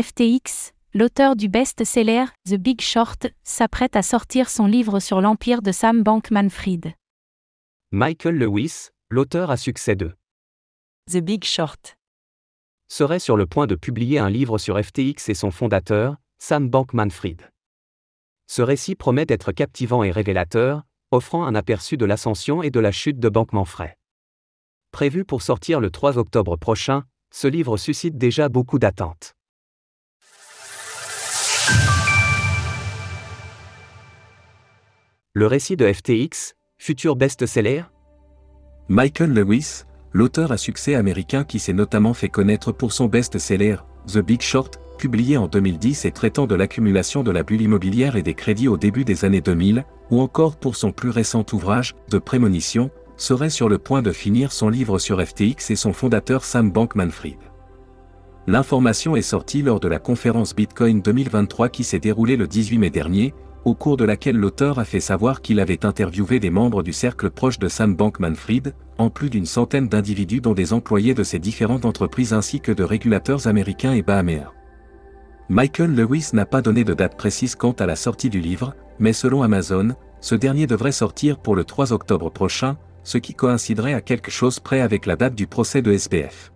FTX, l'auteur du best-seller The Big Short, s'apprête à sortir son livre sur l'empire de Sam Bankman-Fried. Michael Lewis, l'auteur à succès de The Big Short, serait sur le point de publier un livre sur FTX et son fondateur, Sam Bankman-Fried. Ce récit promet d'être captivant et révélateur, offrant un aperçu de l'ascension et de la chute de Bankman-Fried. Prévu pour sortir le 3 octobre prochain, ce livre suscite déjà beaucoup d'attentes. Le récit de FTX, futur best-seller? Michael Lewis, l'auteur à succès américain qui s'est notamment fait connaître pour son best-seller, The Big Short, publié en 2010 et traitant de l'accumulation de la bulle immobilière et des crédits au début des années 2000, ou encore pour son plus récent ouvrage, De Prémonition, serait sur le point de finir son livre sur FTX et son fondateur Sam Bankman-Fried. L'information est sortie lors de la conférence Bitcoin 2023 qui s'est déroulée le 18 mai dernier, au cours de laquelle l'auteur a fait savoir qu'il avait interviewé des membres du cercle proche de Sam Bankman-Fried, en plus d'une centaine d'individus dont des employés de ces différentes entreprises ainsi que de régulateurs américains et bahaméens. Michael Lewis n'a pas donné de date précise quant à la sortie du livre, mais selon Amazon, ce dernier devrait sortir pour le 3 octobre prochain, ce qui coïnciderait à quelque chose près avec la date du procès de SBF.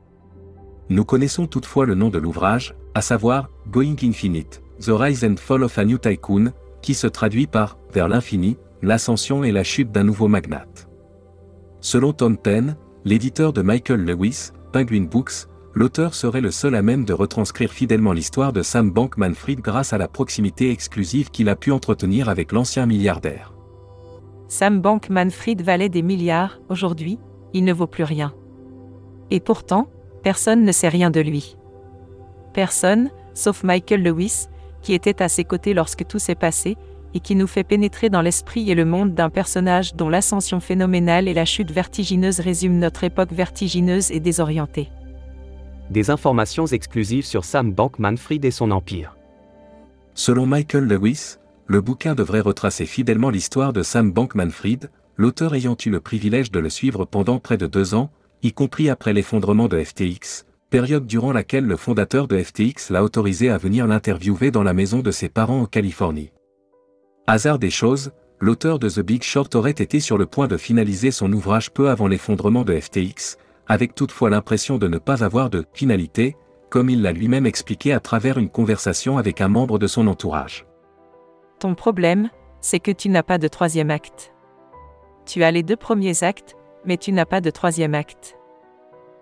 Nous connaissons toutefois le nom de l'ouvrage, à savoir Going Infinite, The Rise and Fall of a New Tycoon, qui se traduit par Vers l'infini, l'ascension et la chute d'un nouveau magnate. Selon Tom Penn, l'éditeur de Michael Lewis, Penguin Books, l'auteur serait le seul à même de retranscrire fidèlement l'histoire de Sam Bankman-Fried grâce à la proximité exclusive qu'il a pu entretenir avec l'ancien milliardaire. Sam Bankman-Fried valait des milliards, aujourd'hui, il ne vaut plus rien. Et pourtant, personne ne sait rien de lui. Personne, sauf Michael Lewis, qui était à ses côtés lorsque tout s'est passé, et qui nous fait pénétrer dans l'esprit et le monde d'un personnage dont l'ascension phénoménale et la chute vertigineuse résument notre époque vertigineuse et désorientée. Des informations exclusives sur Sam Bankman-Fried et son empire. Selon Michael Lewis, le bouquin devrait retracer fidèlement l'histoire de Sam Bankman-Fried, l'auteur ayant eu le privilège de le suivre pendant près de deux ans, y compris après l'effondrement de FTX, période durant laquelle le fondateur de FTX l'a autorisé à venir l'interviewer dans la maison de ses parents en Californie. Hasard des choses, l'auteur de The Big Short aurait été sur le point de finaliser son ouvrage peu avant l'effondrement de FTX, avec toutefois l'impression de ne pas avoir de finalité, comme il l'a lui-même expliqué à travers une conversation avec un membre de son entourage. Ton problème, c'est que tu n'as pas de troisième acte. Tu as les deux premiers actes, mais tu n'as pas de troisième acte.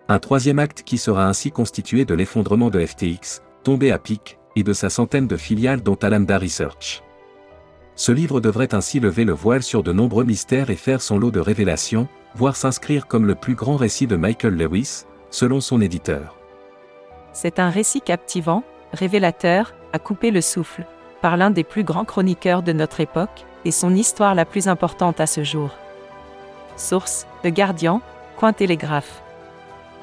Un troisième acte qui sera ainsi constitué de l'effondrement de FTX, tombé à pic, et de sa centaine de filiales dont Alameda Research. Ce livre devrait ainsi lever le voile sur de nombreux mystères et faire son lot de révélations, voire s'inscrire comme le plus grand récit de Michael Lewis, selon son éditeur. C'est un récit captivant, révélateur, à couper le souffle, par l'un des plus grands chroniqueurs de notre époque, et son histoire la plus importante à ce jour. Source, Le Guardian, Coin Télégraphe.